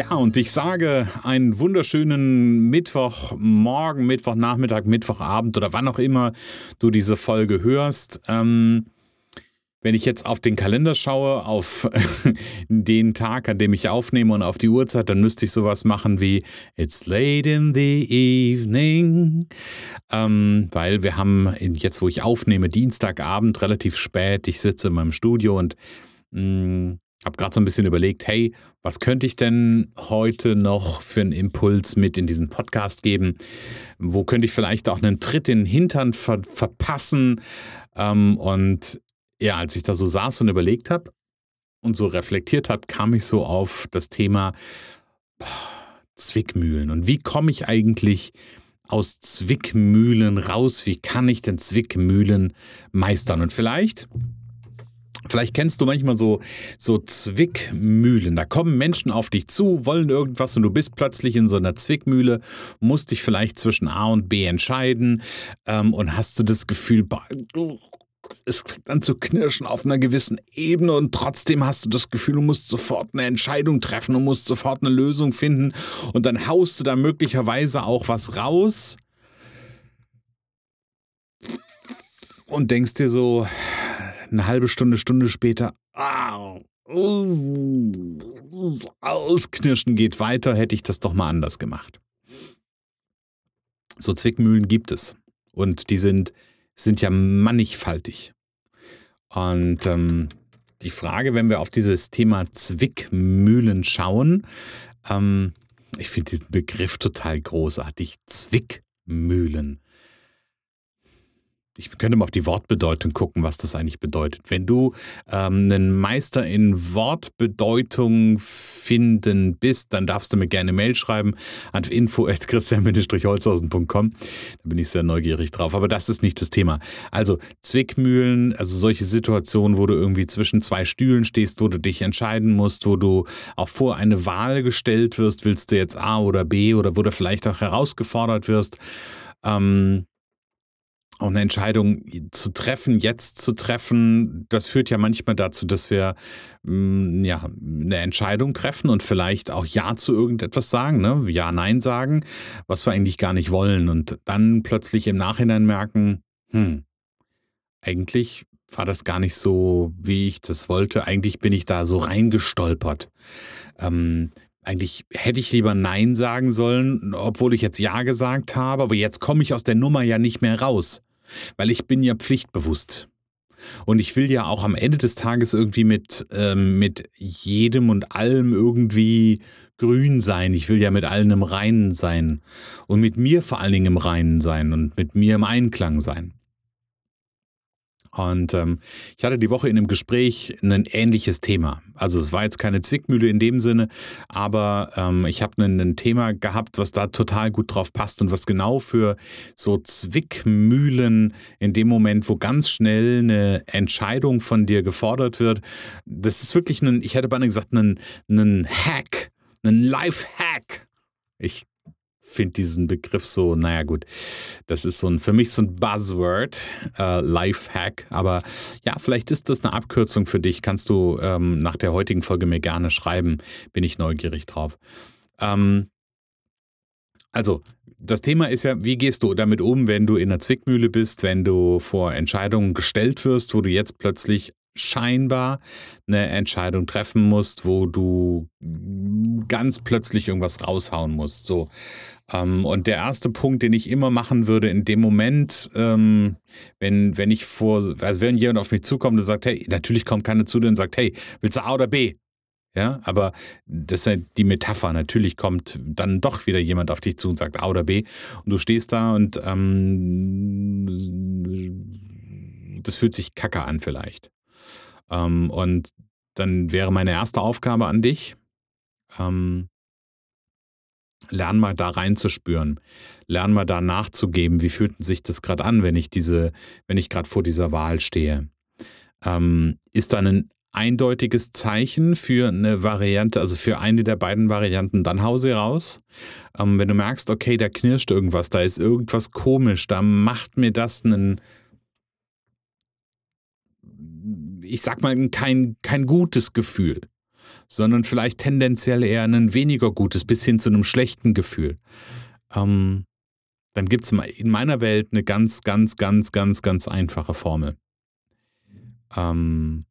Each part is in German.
Ja, und ich sage einen wunderschönen Mittwochmorgen, Mittwochnachmittag, Mittwochabend oder wann auch immer du diese Folge hörst. Ähm, wenn ich jetzt auf den Kalender schaue, auf den Tag, an dem ich aufnehme und auf die Uhrzeit, dann müsste ich sowas machen wie It's late in the evening. Ähm, weil wir haben jetzt, wo ich aufnehme, Dienstagabend relativ spät. Ich sitze in meinem Studio und mm, habe gerade so ein bisschen überlegt, hey, was könnte ich denn heute noch für einen Impuls mit in diesen Podcast geben? Wo könnte ich vielleicht auch einen Tritt in den Hintern ver verpassen? Ähm, und ja, als ich da so saß und überlegt habe und so reflektiert habe, kam ich so auf das Thema Zwickmühlen. Und wie komme ich eigentlich aus Zwickmühlen raus? Wie kann ich denn Zwickmühlen meistern? Und vielleicht Vielleicht kennst du manchmal so, so Zwickmühlen. Da kommen Menschen auf dich zu, wollen irgendwas und du bist plötzlich in so einer Zwickmühle, musst dich vielleicht zwischen A und B entscheiden ähm, und hast du das Gefühl, es fängt an zu knirschen auf einer gewissen Ebene und trotzdem hast du das Gefühl, du musst sofort eine Entscheidung treffen und musst sofort eine Lösung finden und dann haust du da möglicherweise auch was raus und denkst dir so eine halbe Stunde, Stunde später, ausknirschen geht weiter, hätte ich das doch mal anders gemacht. So Zwickmühlen gibt es und die sind sind ja mannigfaltig. Und ähm, die Frage, wenn wir auf dieses Thema Zwickmühlen schauen, ähm, ich finde diesen Begriff total großartig. Zwickmühlen. Ich könnte mal auf die Wortbedeutung gucken, was das eigentlich bedeutet. Wenn du ähm, einen Meister in Wortbedeutung finden bist, dann darfst du mir gerne Mail schreiben an info.christian-holzhausen.com. Da bin ich sehr neugierig drauf. Aber das ist nicht das Thema. Also Zwickmühlen, also solche Situationen, wo du irgendwie zwischen zwei Stühlen stehst, wo du dich entscheiden musst, wo du auch vor eine Wahl gestellt wirst, willst du jetzt A oder B oder wo du vielleicht auch herausgefordert wirst. Ähm, und eine Entscheidung zu treffen, jetzt zu treffen, das führt ja manchmal dazu, dass wir mh, mm, ja, eine Entscheidung treffen und vielleicht auch Ja zu irgendetwas sagen, ne? Ja, Nein sagen, was wir eigentlich gar nicht wollen. Und dann plötzlich im Nachhinein merken, hm, eigentlich war das gar nicht so, wie ich das wollte. Eigentlich bin ich da so reingestolpert. Ähm, eigentlich hätte ich lieber Nein sagen sollen, obwohl ich jetzt Ja gesagt habe, aber jetzt komme ich aus der Nummer ja nicht mehr raus. Weil ich bin ja pflichtbewusst. Und ich will ja auch am Ende des Tages irgendwie mit, ähm, mit jedem und allem irgendwie grün sein. Ich will ja mit allen im Reinen sein. Und mit mir vor allen Dingen im Reinen sein und mit mir im Einklang sein. Und ähm, ich hatte die Woche in einem Gespräch ein ähnliches Thema. Also es war jetzt keine Zwickmühle in dem Sinne, aber ähm, ich habe ein, Thema gehabt, was da total gut drauf passt und was genau für so Zwickmühlen in dem Moment, wo ganz schnell eine Entscheidung von dir gefordert wird, das ist wirklich ein, ich hätte beinahe gesagt, ein, ein Hack, ein Life-Hack. Ich finde diesen Begriff so, naja gut, das ist so ein, für mich so ein Buzzword, äh, Lifehack. Aber ja, vielleicht ist das eine Abkürzung für dich. Kannst du ähm, nach der heutigen Folge mir gerne schreiben. Bin ich neugierig drauf. Ähm, also, das Thema ist ja, wie gehst du damit um, wenn du in einer Zwickmühle bist, wenn du vor Entscheidungen gestellt wirst, wo du jetzt plötzlich scheinbar eine Entscheidung treffen musst, wo du ganz plötzlich irgendwas raushauen musst. So. Ähm, und der erste Punkt, den ich immer machen würde in dem Moment, ähm, wenn, wenn ich vor, also wenn jemand auf mich zukommt und sagt, hey, natürlich kommt keiner zu dir und sagt, hey, willst du A oder B? Ja, aber das ist ja die Metapher. Natürlich kommt dann doch wieder jemand auf dich zu und sagt A oder B. Und du stehst da und ähm, das fühlt sich kacke an vielleicht. Ähm, und dann wäre meine erste Aufgabe an dich, Ähm, lern mal da reinzuspüren. Lern mal da nachzugeben, wie fühlt sich das gerade an, wenn ich diese, wenn ich gerade vor dieser Wahl stehe. Ähm, ist da ein eindeutiges Zeichen für eine Variante, also für eine der beiden Varianten, dann hau sie raus. Ähm, wenn du merkst, okay, da knirscht irgendwas, da ist irgendwas komisch, da macht mir das einen, ich sag mal, kein, kein gutes Gefühl, sondern vielleicht tendenziell eher ein weniger gutes bis hin zu einem schlechten Gefühl. Ähm, dann gibt es in meiner Welt eine ganz, ganz, ganz, ganz, ganz einfache Formel. Ähm,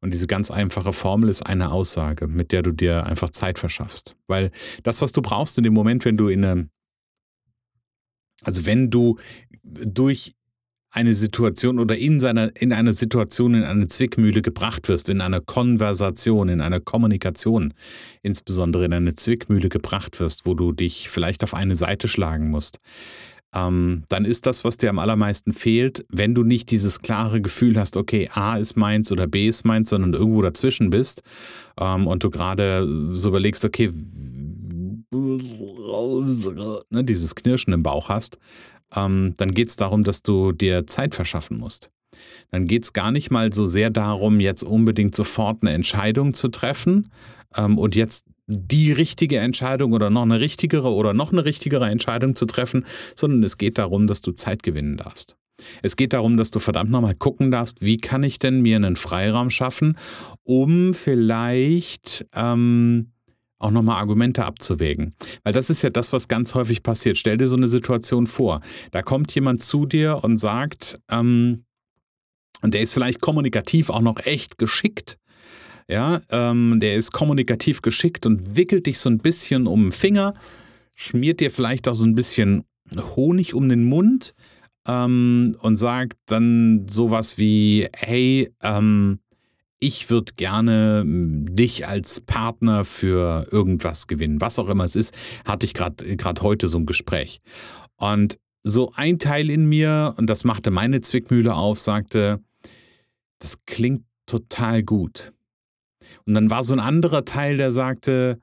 und diese ganz einfache Formel ist eine Aussage, mit der du dir einfach Zeit verschaffst. Weil das, was du brauchst in dem Moment, wenn du in eine, also wenn du durch eine Situation oder in seiner, in einer Situation in eine Zwickmühle gebracht wirst, in einer Konversation, in einer Kommunikation, insbesondere in eine Zwickmühle gebracht wirst, wo du dich vielleicht auf eine Seite schlagen musst, ähm, dann ist das, was dir am allermeisten fehlt, wenn du nicht dieses klare Gefühl hast, okay, A ist meins oder B ist meins, sondern irgendwo dazwischen bist ähm, und du gerade so überlegst, okay, ne, dieses Knirschen im Bauch hast, ähm, dann geht es darum, dass du dir Zeit verschaffen musst. Dann geht es gar nicht mal so sehr darum, jetzt unbedingt sofort eine Entscheidung zu treffen ähm, und jetzt die richtige Entscheidung oder noch eine richtigere oder noch eine richtigere Entscheidung zu treffen, sondern es geht darum, dass du Zeit gewinnen darfst. Es geht darum, dass du verdammt nochmal gucken darfst, wie kann ich denn mir einen Freiraum schaffen, um vielleicht ähm, auch nochmal Argumente abzuwägen. Weil das ist ja das, was ganz häufig passiert. Stell dir so eine Situation vor. Da kommt jemand zu dir und sagt, ähm, und der ist vielleicht kommunikativ auch noch echt geschickt, ja, ähm, der ist kommunikativ geschickt und wickelt dich so ein bisschen um den Finger, schmiert dir vielleicht auch so ein bisschen Honig um den Mund ähm, und sagt dann sowas wie, hey, ähm, ich würde gerne dich als Partner für irgendwas gewinnen, was auch immer es ist, hatte ich gerade heute so ein Gespräch. Und so ein Teil in mir, und das machte meine Zwickmühle auf, sagte, das klingt total gut. Und dann war so ein anderer Teil, der sagte,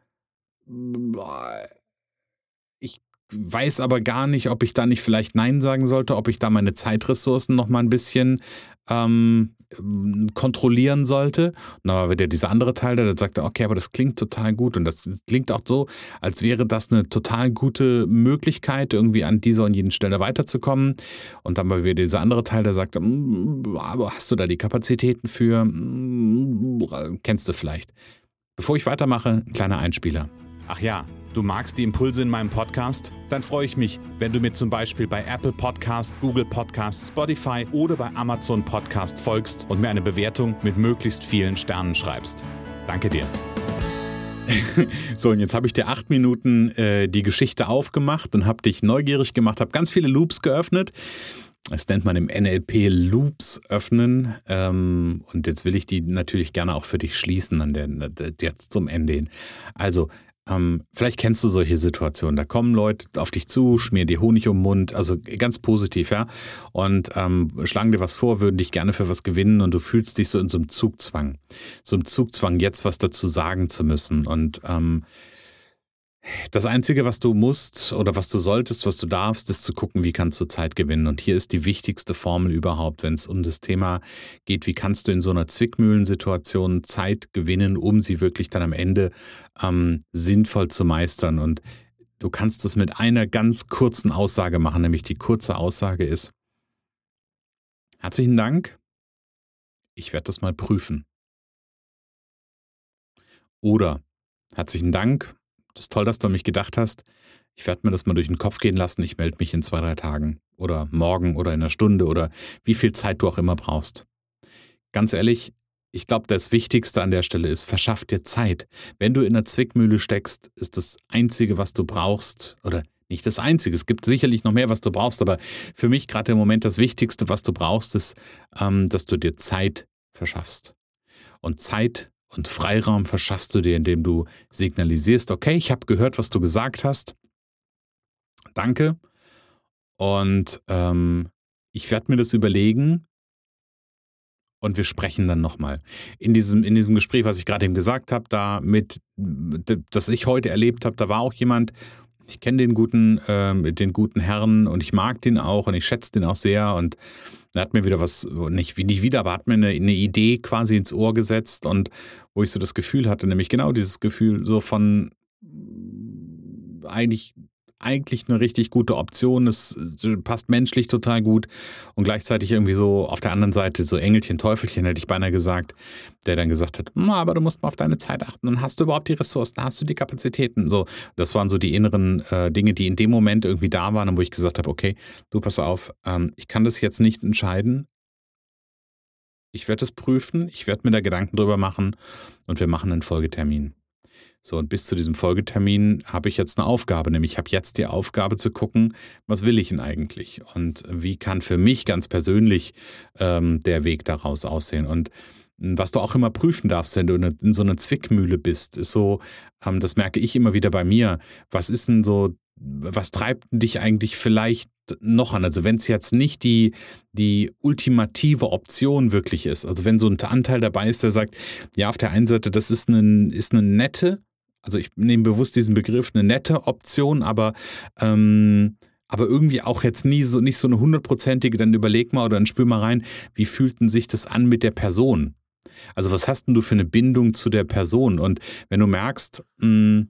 ich weiß aber gar nicht, ob ich da nicht vielleicht Nein sagen sollte, ob ich da meine Zeitressourcen noch mal ein bisschen ähm, kontrollieren sollte. Und dann war wieder dieser andere Teil, der sagte, okay, aber das klingt total gut und das klingt auch so, als wäre das eine total gute Möglichkeit, irgendwie an dieser und jenen Stelle weiterzukommen. Und dann war wieder dieser andere Teil, der sagte, mm, aber hast du da die Kapazitäten für? Mm, kennst du vielleicht. Bevor ich weitermache, ein kleiner Einspieler. Ach ja, Du magst die Impulse in meinem Podcast? Dann freue ich mich, wenn du mir zum Beispiel bei Apple Podcast, Google Podcast, Spotify oder bei Amazon Podcast folgst und mir eine Bewertung mit möglichst vielen Sternen schreibst. Danke dir. so, und jetzt habe ich dir acht Minuten äh, die Geschichte aufgemacht und habe dich neugierig gemacht, habe ganz viele Loops geöffnet. Das nennt man im NLP Loops öffnen. Ähm, und jetzt will ich die natürlich gerne auch für dich schließen, an der, jetzt zum Ende hin. Also, ähm, vielleicht kennst du solche Situationen. Da kommen Leute auf dich zu, schmieren dir Honig um den Mund, also ganz positiv, ja. Und ähm, schlagen dir was vor, würden dich gerne für was gewinnen und du fühlst dich so in so einem Zugzwang. So einem Zugzwang, jetzt was dazu sagen zu müssen. Und ähm, das Einzige, was du musst oder was du solltest, was du darfst, ist zu gucken, wie kannst du Zeit gewinnen. Und hier ist die wichtigste Formel überhaupt, wenn es um das Thema geht, wie kannst du in so einer Zwickmühlensituation Zeit gewinnen, um sie wirklich dann am Ende ähm, sinnvoll zu meistern. Und du kannst es mit einer ganz kurzen Aussage machen, nämlich die kurze Aussage ist, herzlichen Dank, ich werde das mal prüfen. Oder herzlichen Dank, das ist toll, dass du an mich gedacht hast. Ich werde mir das mal durch den Kopf gehen lassen. Ich melde mich in zwei, drei Tagen oder morgen oder in einer Stunde oder wie viel Zeit du auch immer brauchst. Ganz ehrlich, ich glaube, das Wichtigste an der Stelle ist, verschaff dir Zeit. Wenn du in einer Zwickmühle steckst, ist das Einzige, was du brauchst, oder nicht das Einzige, es gibt sicherlich noch mehr, was du brauchst, aber für mich gerade im Moment das Wichtigste, was du brauchst, ist, ähm, dass du dir Zeit verschaffst. Und Zeit und Freiraum verschaffst du dir, indem du signalisierst, okay, ich habe gehört, was du gesagt hast. Danke. Und ähm, ich werde mir das überlegen. und wir sprechen dann nochmal. In diesem, in diesem Gespräch, was ich gerade eben gesagt habe, da mit, das ich heute erlebt habe, da war auch jemand, ich kenne den guten, äh, den guten Herrn und ich mag den auch und ich schätze den auch sehr und er hat mir wieder was, nicht, nicht wieder, aber hat mir eine, eine Idee quasi ins Ohr gesetzt und wo ich so das Gefühl hatte, nämlich genau dieses Gefühl so von eigentlich eigentlich eine richtig gute Option. Es äh, passt menschlich total gut und gleichzeitig irgendwie so auf der anderen Seite so Engelchen, Teufelchen, hätte ich beinahe gesagt, der dann gesagt hat, aber du musst mal auf deine Zeit achten und hast du überhaupt die Ressourcen, hast du die Kapazitäten? So, das waren so die inneren äh, Dinge, die in dem Moment irgendwie da waren und wo ich gesagt habe, okay, du pass auf, ähm, ich kann das jetzt nicht entscheiden. Ich werde es prüfen, ich werde mir da Gedanken drüber machen und wir machen einen Folgetermin. So, und bis zu diesem Folgetermin habe ich jetzt eine Aufgabe, nämlich ich habe jetzt die Aufgabe zu gucken, was will ich denn eigentlich und wie kann für mich ganz persönlich ähm, der Weg daraus aussehen. Und hm, was du auch immer prüfen darfst, wenn du in so einer Zwickmühle bist, ist so, ähm, das merke ich immer wieder bei mir, was ist denn so, was treibt dich eigentlich vielleicht noch an? Also wenn es jetzt nicht die, die ultimative Option wirklich ist, also wenn so ein Anteil dabei ist, der sagt, ja, auf der einen Seite, das ist eine, ist eine nette also ich nehme bewusst diesen Begriff, eine nette Option, aber, ähm, aber irgendwie auch jetzt nie so, nicht so eine hundertprozentige, dann überleg mal oder dann spür mal rein, wie fühlten sich das an mit der Person? Also was hast denn du für eine Bindung zu der Person? Und wenn du merkst, mh, hm,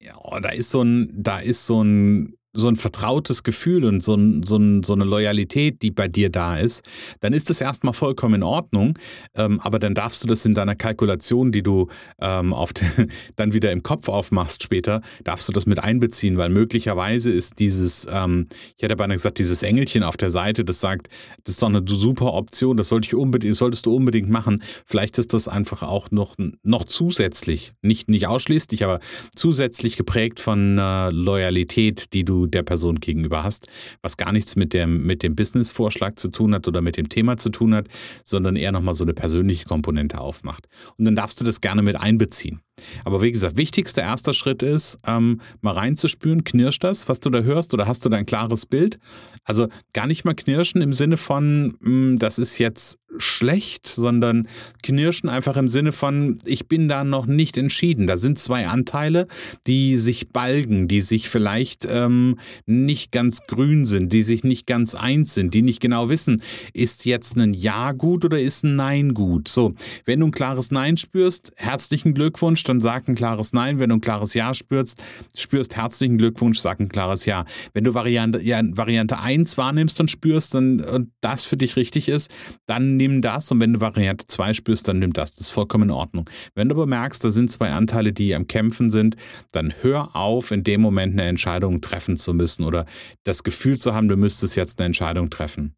ja, da ist so ein, da ist so ein so ein vertrautes Gefühl und so, ein, so, ein, so, eine Loyalität, die bei dir da ist, dann ist das erstmal vollkommen in Ordnung. Ähm, aber dann darfst du das in deiner Kalkulation, die du ähm, auf de, dann wieder im Kopf aufmachst später, darfst du das mit einbeziehen, weil möglicherweise ist dieses, ähm, ich hätte beinahe gesagt, dieses Engelchen auf der Seite, das sagt, das ist doch eine super Option, das sollte ich unbedingt, solltest du unbedingt machen. Vielleicht ist das einfach auch noch, noch zusätzlich, nicht, nicht ausschließlich, aber zusätzlich geprägt von äh, Loyalität, die du der Person gegenüber hast, was gar nichts mit dem, mit dem Business-Vorschlag zu tun hat oder mit dem Thema zu tun hat, sondern eher nochmal so eine persönliche Komponente aufmacht. Und dann darfst du das gerne mit einbeziehen. Aber wie gesagt, wichtigster erster Schritt ist, ähm, mal reinzuspüren, knirscht das, was du da hörst, oder hast du da ein klares Bild? Also gar nicht mal knirschen im Sinne von, mh, hm, das ist jetzt schlecht, sondern knirschen einfach im Sinne von, ich bin da noch nicht entschieden. Da sind zwei Anteile, die sich balgen, die sich vielleicht ähm, nicht ganz grün sind, die sich nicht ganz eins sind, die nicht genau wissen, ist jetzt ein Ja gut oder ist ein Nein gut. So, wenn du ein klares Nein spürst, herzlichen Glückwunsch, dann sag ein klares Nein. Wenn du ein klares Ja spürst, spürst herzlichen Glückwunsch, sag ein klares Ja. Wenn du Variante, ja, Variante 1 wahrnimmst und spürst dann, und das für dich richtig ist, dann nimm das. Und wenn du Variante 2 spürst, dann nimm das. Das ist vollkommen in Ordnung. Wenn du aber merkst, da sind zwei Anteile, die am Kämpfen sind, dann hör auf, in dem Moment eine Entscheidung treffen zu müssen oder das Gefühl zu haben, du müsstest jetzt eine Entscheidung treffen.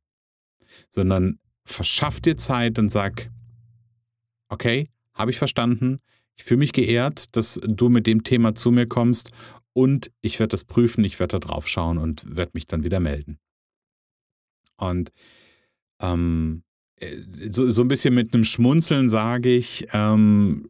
Sondern verschaff dir Zeit und sag, okay, habe ich verstanden, ich fühle mich geehrt, dass du mit dem Thema zu mir kommst und ich werde das prüfen, ich werde da drauf schauen und werde mich dann wieder melden. Und ähm, äh, so, so ein bisschen mit einem Schmunzeln sage ich, ähm,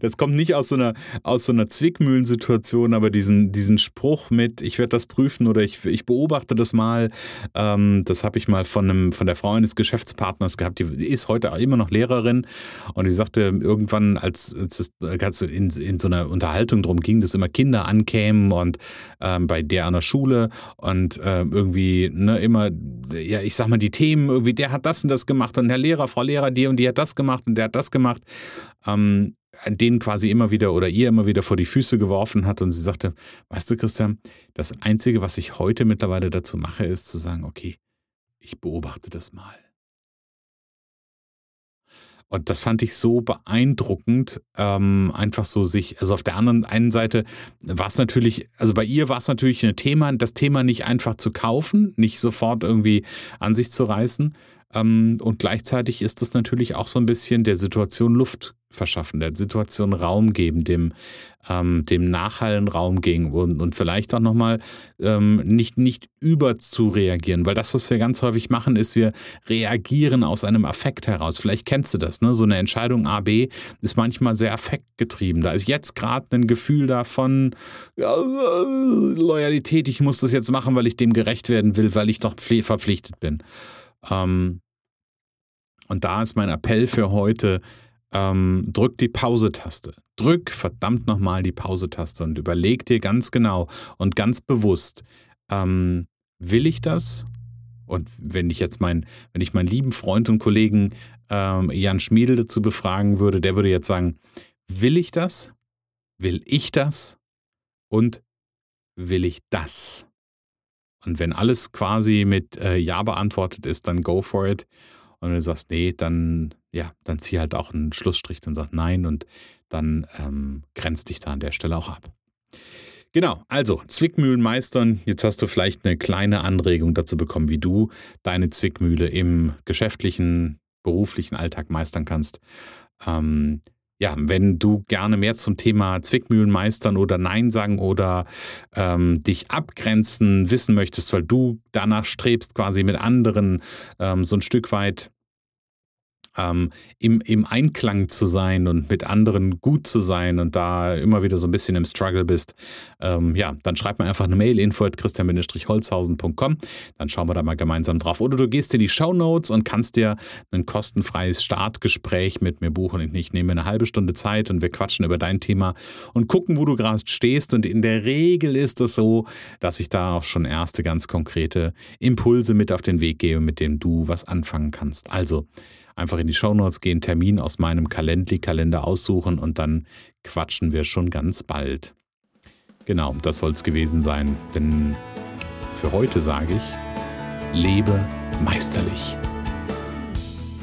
das kommt nicht aus so einer, aus so einer Zwickmühlensituation, aber diesen, diesen Spruch mit, ich werde das prüfen oder ich, ich beobachte das mal, ähm, das habe ich mal von, einem, von der Frau eines Geschäftspartners gehabt, die ist heute immer noch Lehrerin und die sagte irgendwann, als, als in, in so einer Unterhaltung drum ging, dass immer Kinder ankämen und ähm, bei der an der Schule und äh, irgendwie ne, immer, ja, ich sag mal, die Themen, irgendwie, der hat das und das gemacht und Herr Lehrer, Frau Lehrer, die und die hat das gemacht und der hat das gemacht. Ähm, den quasi immer wieder oder ihr immer wieder vor die Füße geworfen hat und sie sagte, weißt du Christian, das Einzige, was ich heute mittlerweile dazu mache, ist zu sagen, okay, ich beobachte das mal. Und das fand ich so beeindruckend, ähm, einfach so sich, also auf der anderen einen Seite war es natürlich, also bei ihr war es natürlich ein Thema, das Thema nicht einfach zu kaufen, nicht sofort irgendwie an sich zu reißen. Ähm, und gleichzeitig ist es natürlich auch so ein bisschen der Situation Luft verschaffen, der Situation Raum geben, dem, ähm, dem Nachhallen Raum geben und, und vielleicht auch nochmal ähm, nicht, nicht über zu reagieren, weil das, was wir ganz häufig machen, ist, wir reagieren aus einem Affekt heraus. Vielleicht kennst du das, ne? So eine Entscheidung A, B ist manchmal sehr affektgetrieben. Da ist jetzt gerade ein Gefühl davon, ja, Loyalität, ich muss das jetzt machen, weil ich dem gerecht werden will, weil ich doch verpflichtet bin. Ähm, Und da ist mein Appell für heute, ähm, drück die Pause-Taste. Drück verdammt nochmal die Pause-Taste und überleg dir ganz genau und ganz bewusst, ähm, will ich das? Und wenn ich jetzt mein, wenn ich meinen lieben Freund und Kollegen ähm, Jan Schmiedel dazu befragen würde, der würde jetzt sagen, will ich das? Will ich das? Und will ich das? Und wenn alles quasi mit äh, Ja beantwortet ist, dann go for it. Und wenn du sagst, nee, dann, ja, dann zieh halt auch einen Schlussstrich und sag nein und dann ähm, grenzt dich da an der Stelle auch ab. Genau, also Zwickmühlen meistern. Jetzt hast du vielleicht eine kleine Anregung dazu bekommen, wie du deine Zwickmühle im geschäftlichen, beruflichen Alltag meistern kannst. Ähm, ja, wenn du gerne mehr zum Thema Zwickmühlen meistern oder Nein sagen oder ähm, dich abgrenzen wissen möchtest, weil du danach strebst, quasi mit anderen ähm, so ein Stück weit ähm, im, im Einklang zu sein und mit anderen gut zu sein und da immer wieder so ein bisschen im Struggle bist, ähm, ja, dann schreib mir einfach eine Mail, info at christian-holzhausen.com, dann schauen wir da mal gemeinsam drauf. Oder du gehst in die Show Notes und kannst dir ein kostenfreies Startgespräch mit mir buchen. Ich nehme eine halbe Stunde Zeit und wir quatschen über dein Thema und gucken, wo du gerade stehst. Und in der Regel ist es so, dass ich da auch schon erste ganz konkrete Impulse mit auf den Weg gebe, mit denen du was anfangen kannst. Also, einfach in die Shownotes gehen, Termin aus meinem Calendly-Kalender aussuchen und dann quatschen wir schon ganz bald. Genau, das soll es gewesen sein, denn für heute sage ich, lebe meisterlich.